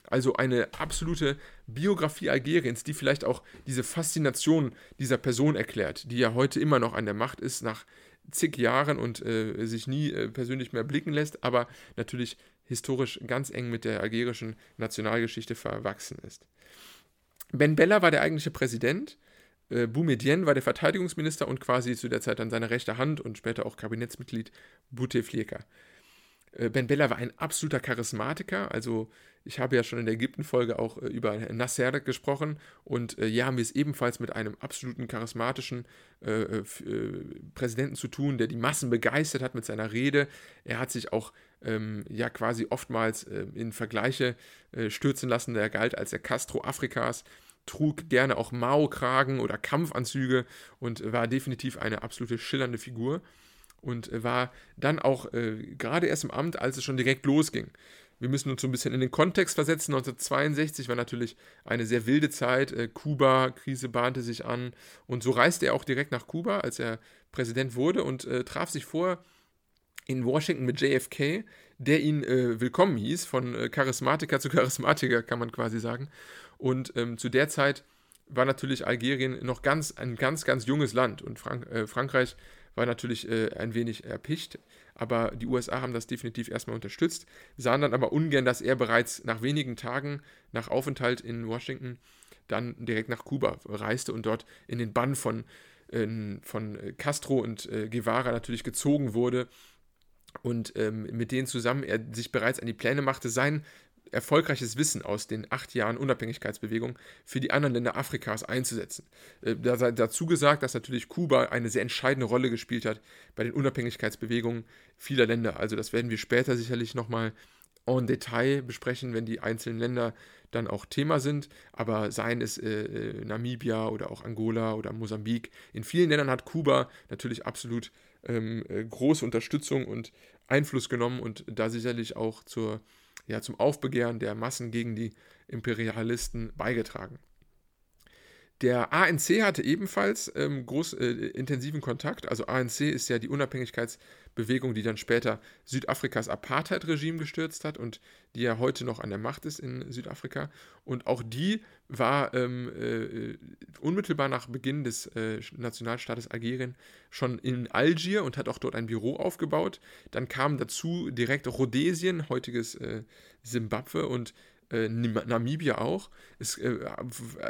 Also eine absolute Biografie Algeriens, die vielleicht auch diese Faszination dieser Person erklärt, die ja heute immer noch an der Macht ist, nach zig Jahren und äh, sich nie äh, persönlich mehr blicken lässt, aber natürlich historisch ganz eng mit der algerischen Nationalgeschichte verwachsen ist. Ben Bella war der eigentliche Präsident, äh, Boumedienne war der Verteidigungsminister und quasi zu der Zeit dann seine rechte Hand und später auch Kabinettsmitglied Bouteflika. Äh, ben Bella war ein absoluter Charismatiker, also ich habe ja schon in der Ägypten-Folge auch äh, über Nasser gesprochen und äh, hier haben wir es ebenfalls mit einem absoluten charismatischen äh, äh, Präsidenten zu tun, der die Massen begeistert hat mit seiner Rede. Er hat sich auch ähm, ja quasi oftmals äh, in Vergleiche äh, stürzen lassen. Der galt als der Castro Afrikas, trug gerne auch Mao-Kragen oder Kampfanzüge und war definitiv eine absolute schillernde Figur und war dann auch gerade erst im Amt, als es schon direkt losging. Wir müssen uns so ein bisschen in den Kontext versetzen. 1962 war natürlich eine sehr wilde Zeit. Äh, Kuba-Krise bahnte sich an. Und so reiste er auch direkt nach Kuba, als er Präsident wurde und äh, traf sich vor in Washington mit JFK, der ihn äh, willkommen hieß, von äh, Charismatiker zu Charismatiker, kann man quasi sagen. Und ähm, zu der Zeit war natürlich Algerien noch ganz ein ganz, ganz junges Land und Frank äh, Frankreich war natürlich äh, ein wenig erpicht, aber die USA haben das definitiv erstmal unterstützt, sahen dann aber ungern, dass er bereits nach wenigen Tagen nach Aufenthalt in Washington dann direkt nach Kuba reiste und dort in den Bann von, äh, von Castro und äh, Guevara natürlich gezogen wurde und ähm, mit denen zusammen er sich bereits an die Pläne machte, sein erfolgreiches Wissen aus den acht Jahren Unabhängigkeitsbewegung für die anderen Länder Afrikas einzusetzen. Äh, dazu gesagt, dass natürlich Kuba eine sehr entscheidende Rolle gespielt hat bei den Unabhängigkeitsbewegungen vieler Länder. Also das werden wir später sicherlich nochmal en Detail besprechen, wenn die einzelnen Länder dann auch Thema sind. Aber seien es äh, äh, Namibia oder auch Angola oder Mosambik, in vielen Ländern hat Kuba natürlich absolut ähm, äh, große Unterstützung und Einfluss genommen und da sicherlich auch zur ja, zum Aufbegehren der Massen gegen die Imperialisten beigetragen. Der ANC hatte ebenfalls ähm, groß äh, intensiven Kontakt. Also ANC ist ja die Unabhängigkeitsbewegung, die dann später Südafrikas Apartheid-Regime gestürzt hat und die ja heute noch an der Macht ist in Südafrika. Und auch die war ähm, äh, unmittelbar nach Beginn des äh, Nationalstaates Algerien schon in Algier und hat auch dort ein Büro aufgebaut. Dann kam dazu direkt Rhodesien, heutiges Simbabwe äh, und äh, Namibia auch. Es äh,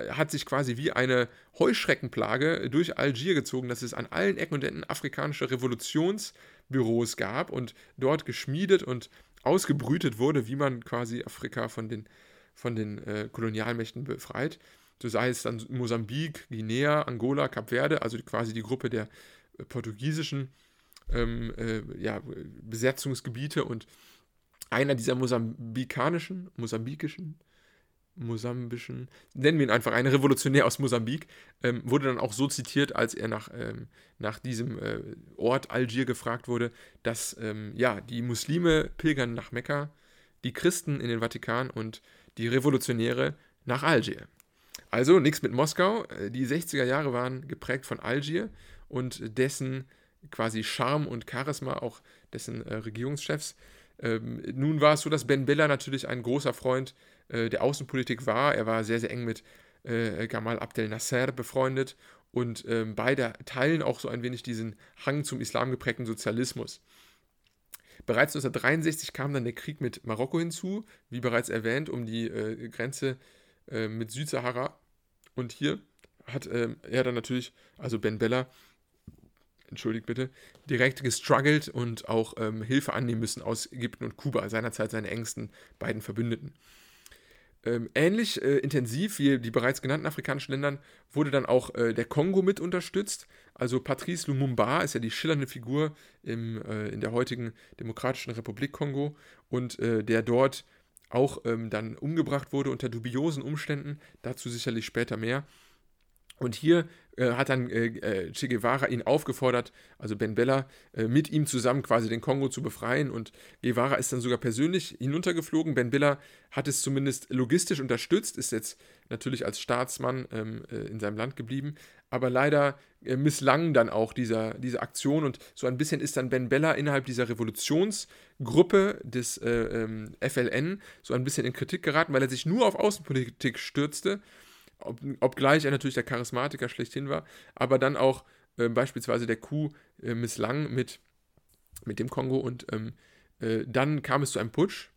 hat sich quasi wie eine Heuschreckenplage durch Algier gezogen, dass es an allen Ecken und Enden afrikanische Revolutionsbüros gab und dort geschmiedet und ausgebrütet wurde, wie man quasi Afrika von den, von den äh, Kolonialmächten befreit. So sei es dann Mosambik, Guinea, Angola, Kap Verde, also quasi die Gruppe der äh, portugiesischen ähm, äh, ja, Besetzungsgebiete und einer dieser mosambikanischen, mosambikischen, mosambischen, nennen wir ihn einfach, ein Revolutionär aus Mosambik, ähm, wurde dann auch so zitiert, als er nach, ähm, nach diesem äh, Ort Algier gefragt wurde, dass ähm, ja, die Muslime pilgern nach Mekka, die Christen in den Vatikan und die Revolutionäre nach Algier. Also nichts mit Moskau. Äh, die 60er Jahre waren geprägt von Algier und dessen quasi Charme und Charisma auch dessen äh, Regierungschefs. Ähm, nun war es so, dass Ben Bella natürlich ein großer Freund äh, der Außenpolitik war. Er war sehr, sehr eng mit äh, Gamal Abdel Nasser befreundet und ähm, beide teilen auch so ein wenig diesen Hang zum islam geprägten Sozialismus. Bereits 1963 kam dann der Krieg mit Marokko hinzu, wie bereits erwähnt, um die äh, Grenze äh, mit Südsahara. Und hier hat äh, er dann natürlich, also Ben Bella, entschuldigt bitte, direkt gestruggelt und auch ähm, Hilfe annehmen müssen aus Ägypten und Kuba, seinerzeit seine engsten beiden Verbündeten. Ähm, ähnlich äh, intensiv wie die bereits genannten afrikanischen Ländern wurde dann auch äh, der Kongo mit unterstützt. Also Patrice Lumumba ist ja die schillernde Figur im, äh, in der heutigen Demokratischen Republik Kongo und äh, der dort auch ähm, dann umgebracht wurde unter dubiosen Umständen. Dazu sicherlich später mehr. Und hier äh, hat dann äh, äh, Che Guevara ihn aufgefordert, also Ben Bella, äh, mit ihm zusammen quasi den Kongo zu befreien. Und Guevara ist dann sogar persönlich hinuntergeflogen. Ben Bella hat es zumindest logistisch unterstützt, ist jetzt natürlich als Staatsmann ähm, äh, in seinem Land geblieben. Aber leider äh, misslang dann auch dieser, diese Aktion. Und so ein bisschen ist dann Ben Bella innerhalb dieser Revolutionsgruppe des ähm, FLN so ein bisschen in Kritik geraten, weil er sich nur auf Außenpolitik stürzte ob, obgleich er natürlich der Charismatiker schlechthin war, aber dann auch äh, beispielsweise der Coup äh, misslang mit, mit dem Kongo und ähm, äh, dann kam es zu einem Putsch.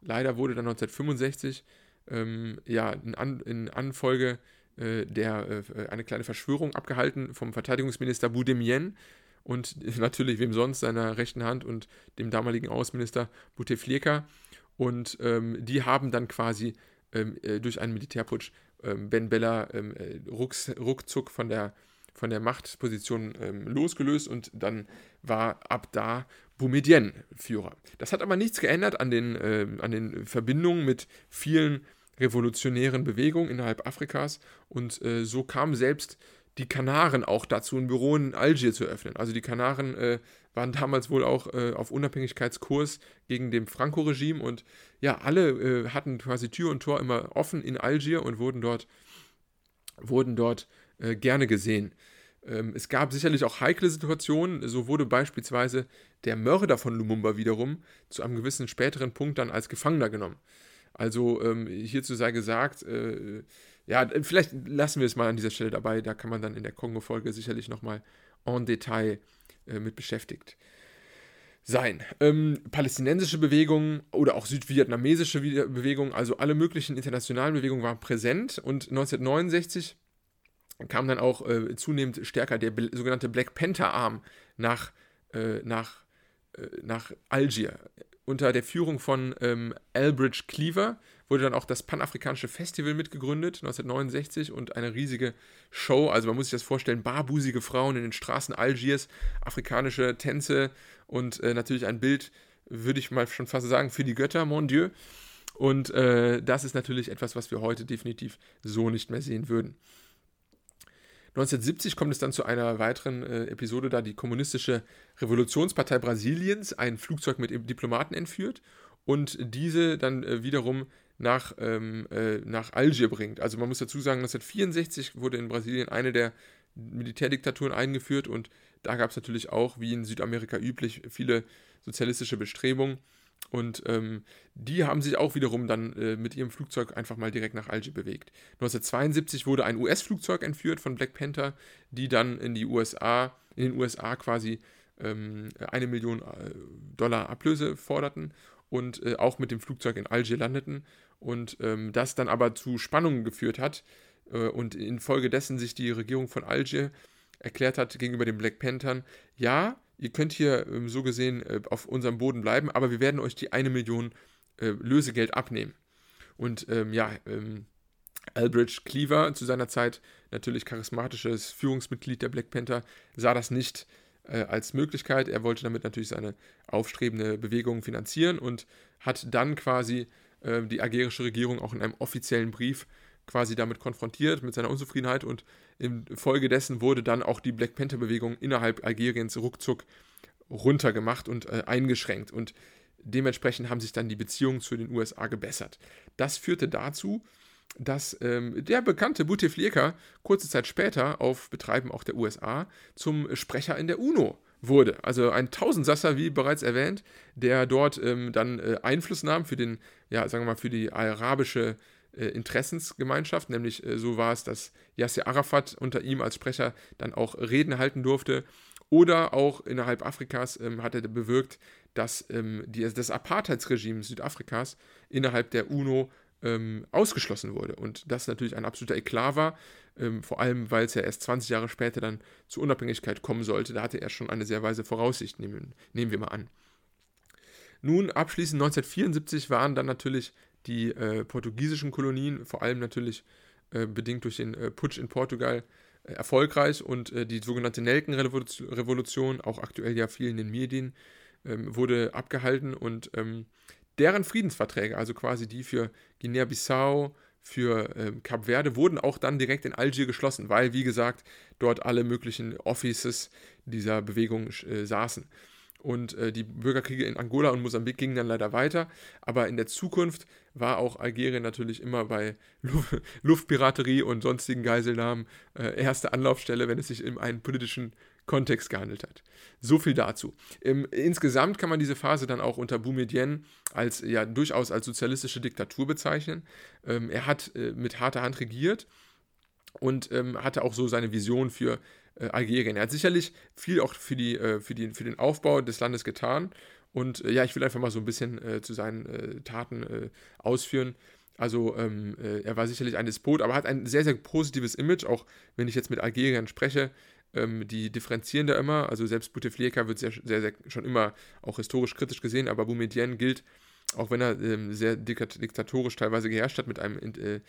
Leider wurde dann 1965 ähm, ja, in, An in Anfolge äh, der äh, eine kleine Verschwörung abgehalten vom Verteidigungsminister Boudemien und natürlich wem sonst, seiner rechten Hand und dem damaligen Außenminister Bouteflika. Und ähm, die haben dann quasi durch einen Militärputsch ähm, Ben Bella ähm, äh, rucks, ruckzuck von der, von der Machtposition ähm, losgelöst und dann war ab da Boumedien Führer. Das hat aber nichts geändert an den, äh, an den Verbindungen mit vielen revolutionären Bewegungen innerhalb Afrikas und äh, so kam selbst die Kanaren auch dazu, ein Büro in Algier zu öffnen. Also die Kanaren äh, waren damals wohl auch äh, auf Unabhängigkeitskurs gegen dem Franco-Regime und ja, alle äh, hatten quasi Tür und Tor immer offen in Algier und wurden dort, wurden dort äh, gerne gesehen. Ähm, es gab sicherlich auch heikle Situationen. So wurde beispielsweise der Mörder von Lumumba wiederum zu einem gewissen späteren Punkt dann als Gefangener genommen. Also ähm, hierzu sei gesagt, äh, ja, vielleicht lassen wir es mal an dieser Stelle dabei. Da kann man dann in der Kongo-Folge sicherlich nochmal en Detail äh, mit beschäftigt sein. Ähm, palästinensische Bewegungen oder auch südvietnamesische Bewegungen, also alle möglichen internationalen Bewegungen waren präsent und 1969 kam dann auch äh, zunehmend stärker der sogenannte Black Panther Arm nach, äh, nach, äh, nach Algier unter der Führung von ähm, Elbridge Cleaver wurde dann auch das Panafrikanische Festival mitgegründet, 1969, und eine riesige Show. Also man muss sich das vorstellen, barbusige Frauen in den Straßen Algiers, afrikanische Tänze und äh, natürlich ein Bild, würde ich mal schon fast sagen, für die Götter, mon Dieu. Und äh, das ist natürlich etwas, was wir heute definitiv so nicht mehr sehen würden. 1970 kommt es dann zu einer weiteren äh, Episode, da die Kommunistische Revolutionspartei Brasiliens ein Flugzeug mit Diplomaten entführt und diese dann äh, wiederum nach, ähm, äh, nach Algier bringt. Also man muss dazu sagen, 1964 wurde in Brasilien eine der Militärdiktaturen eingeführt und da gab es natürlich auch, wie in Südamerika üblich, viele sozialistische Bestrebungen. Und ähm, die haben sich auch wiederum dann äh, mit ihrem Flugzeug einfach mal direkt nach Algier bewegt. 1972 wurde ein US-Flugzeug entführt von Black Panther, die dann in die USA, in den USA quasi ähm, eine Million äh, Dollar Ablöse forderten und äh, auch mit dem Flugzeug in Algier landeten. Und ähm, das dann aber zu Spannungen geführt hat äh, und infolgedessen sich die Regierung von Algier erklärt hat gegenüber den Black Panthern, ja, ihr könnt hier ähm, so gesehen äh, auf unserem Boden bleiben, aber wir werden euch die eine Million äh, Lösegeld abnehmen. Und ähm, ja, ähm, Albridge Cleaver, zu seiner Zeit natürlich charismatisches Führungsmitglied der Black Panther, sah das nicht äh, als Möglichkeit. Er wollte damit natürlich seine aufstrebende Bewegung finanzieren und hat dann quasi äh, die algerische Regierung auch in einem offiziellen Brief quasi damit konfrontiert, mit seiner Unzufriedenheit und infolgedessen wurde dann auch die Black Panther-Bewegung innerhalb Algeriens ruckzuck runtergemacht und äh, eingeschränkt und dementsprechend haben sich dann die Beziehungen zu den USA gebessert. Das führte dazu, dass ähm, der bekannte Bouteflika kurze Zeit später auf Betreiben auch der USA zum Sprecher in der UNO wurde. Also ein Tausendsasser, wie bereits erwähnt, der dort ähm, dann äh, Einfluss nahm für den, ja, sagen wir mal, für die arabische äh, Interessensgemeinschaft, nämlich äh, so war es, dass Yasser Arafat unter ihm als Sprecher dann auch Reden halten durfte. Oder auch innerhalb Afrikas ähm, hat er bewirkt, dass ähm, die, das Apartheidsregime Südafrikas innerhalb der UNO ähm, ausgeschlossen wurde. Und das natürlich ein absoluter Eklat war, ähm, vor allem weil es ja erst 20 Jahre später dann zur Unabhängigkeit kommen sollte. Da hatte er schon eine sehr weise Voraussicht, nehmen, nehmen wir mal an. Nun, abschließend 1974 waren dann natürlich die äh, portugiesischen Kolonien, vor allem natürlich äh, bedingt durch den äh, Putsch in Portugal, äh, erfolgreich und äh, die sogenannte Nelkenrevolution, auch aktuell ja viel in den Medien, ähm, wurde abgehalten und ähm, deren Friedensverträge, also quasi die für Guinea-Bissau, für ähm, Kap Verde, wurden auch dann direkt in Algier geschlossen, weil, wie gesagt, dort alle möglichen Offices dieser Bewegung äh, saßen. Und äh, die Bürgerkriege in Angola und Mosambik gingen dann leider weiter. Aber in der Zukunft war auch Algerien natürlich immer bei Luft Luftpiraterie und sonstigen Geiselnahmen äh, erste Anlaufstelle, wenn es sich in einen politischen Kontext gehandelt hat. So viel dazu. Ähm, insgesamt kann man diese Phase dann auch unter Boumedienne als ja durchaus als sozialistische Diktatur bezeichnen. Ähm, er hat äh, mit harter Hand regiert und ähm, hatte auch so seine Vision für äh, Algerien. Er hat sicherlich viel auch für, die, äh, für, die, für den Aufbau des Landes getan. Und äh, ja, ich will einfach mal so ein bisschen äh, zu seinen äh, Taten ausführen. Also ähm, er war sicherlich ein Despot, aber hat ein sehr, sehr positives Image, auch wenn ich jetzt mit Algerien spreche. Ähm, die differenzieren da immer. Also selbst Bouteflika wird sehr, sehr, sehr, schon immer auch historisch kritisch gesehen, aber Boumedienne gilt, auch wenn er ähm, sehr diktatorisch teilweise geherrscht hat mit einem äh,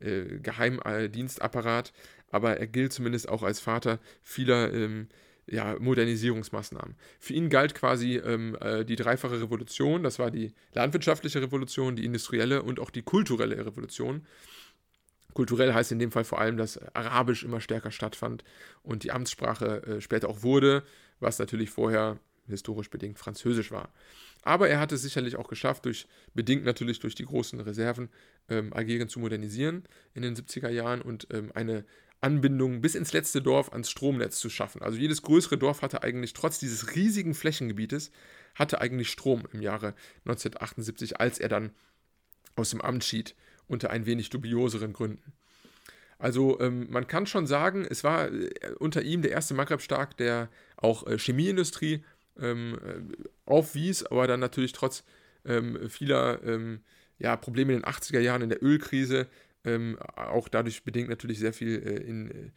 äh, Geheimdienstapparat, aber er gilt zumindest auch als Vater vieler ähm, ja, Modernisierungsmaßnahmen. Für ihn galt quasi ähm, äh, die dreifache Revolution, das war die landwirtschaftliche Revolution, die industrielle und auch die kulturelle Revolution. Kulturell heißt in dem Fall vor allem, dass Arabisch immer stärker stattfand und die Amtssprache äh, später auch wurde, was natürlich vorher historisch bedingt Französisch war. Aber er hat es sicherlich auch geschafft, durch, bedingt natürlich durch die großen Reserven, ähm, Algerien zu modernisieren in den 70er Jahren und ähm, eine Anbindung bis ins letzte Dorf ans Stromnetz zu schaffen. Also jedes größere Dorf hatte eigentlich trotz dieses riesigen Flächengebietes hatte eigentlich Strom im Jahre 1978, als er dann aus dem Amt schied unter ein wenig dubioseren Gründen. Also ähm, man kann schon sagen, es war äh, unter ihm der erste Maghreb-Stark, der auch äh, Chemieindustrie ähm, äh, aufwies, aber dann natürlich trotz ähm, vieler ähm, ja, Probleme in den 80er Jahren in der Ölkrise ähm, auch dadurch bedingt natürlich sehr viel äh, in, äh,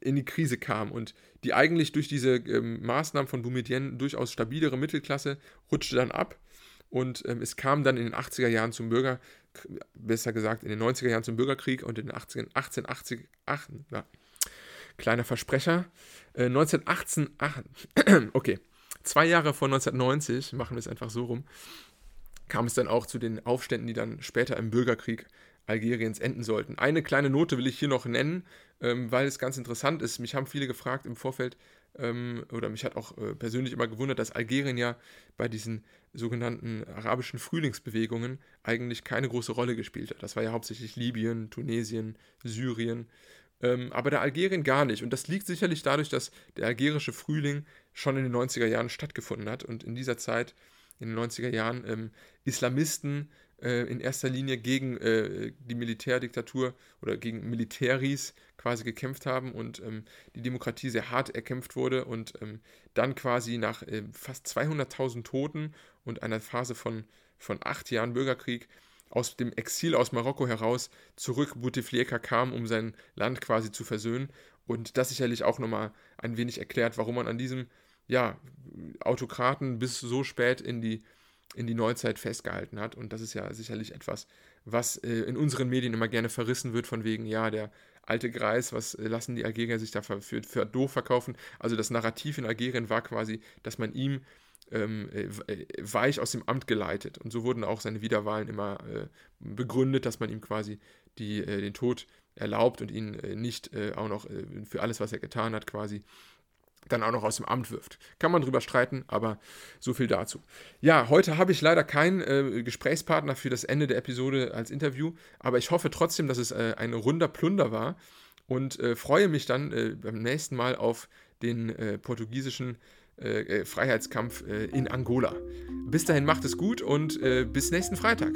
in die Krise kam und die eigentlich durch diese ähm, Maßnahmen von Boumedienne durchaus stabilere Mittelklasse rutschte dann ab und es kam dann in den 80er Jahren zum Bürger, besser gesagt in den 90er Jahren zum Bürgerkrieg und in den 18, 1880, ach, na, kleiner Versprecher, äh, 1918, ach, okay, zwei Jahre vor 1990, machen wir es einfach so rum, kam es dann auch zu den Aufständen, die dann später im Bürgerkrieg Algeriens enden sollten. Eine kleine Note will ich hier noch nennen, ähm, weil es ganz interessant ist. Mich haben viele gefragt im Vorfeld, ähm, oder mich hat auch äh, persönlich immer gewundert, dass Algerien ja bei diesen sogenannten arabischen Frühlingsbewegungen eigentlich keine große Rolle gespielt hat. Das war ja hauptsächlich Libyen, Tunesien, Syrien. Ähm, aber der Algerien gar nicht. Und das liegt sicherlich dadurch, dass der algerische Frühling schon in den 90er Jahren stattgefunden hat und in dieser Zeit, in den 90er Jahren, ähm, Islamisten äh, in erster Linie gegen äh, die Militärdiktatur oder gegen Militäris quasi gekämpft haben und ähm, die Demokratie sehr hart erkämpft wurde und ähm, dann quasi nach äh, fast 200.000 Toten und einer Phase von, von acht Jahren Bürgerkrieg aus dem Exil aus Marokko heraus zurück Bouteflika kam, um sein Land quasi zu versöhnen. Und das sicherlich auch nochmal ein wenig erklärt, warum man an diesem ja, Autokraten bis so spät in die in die Neuzeit festgehalten hat. Und das ist ja sicherlich etwas, was äh, in unseren Medien immer gerne verrissen wird, von wegen, ja, der alte Greis, was äh, lassen die Algerier sich da für, für, doof verkaufen. Also das Narrativ in Algerien war quasi, dass man ihm ähm, äh, äh, weich aus dem Amt geleitet. Und so wurden auch seine Wiederwahlen immer äh, begründet, dass man ihm quasi die, äh, den Tod erlaubt und ihn nicht auch noch für alles, was er getan hat, quasi dann auch noch aus dem Amt wirft. Kann man drüber streiten, aber so viel dazu. Ja, heute habe ich leider keinen äh, Gesprächspartner für das Ende der Episode als Interview, aber ich hoffe trotzdem, dass es äh, ein runder Plunder war und äh, freue mich dann äh, beim nächsten Mal auf den äh, portugiesischen äh, Freiheitskampf in Angola. Bis dahin macht es gut und bis nächsten Freitag.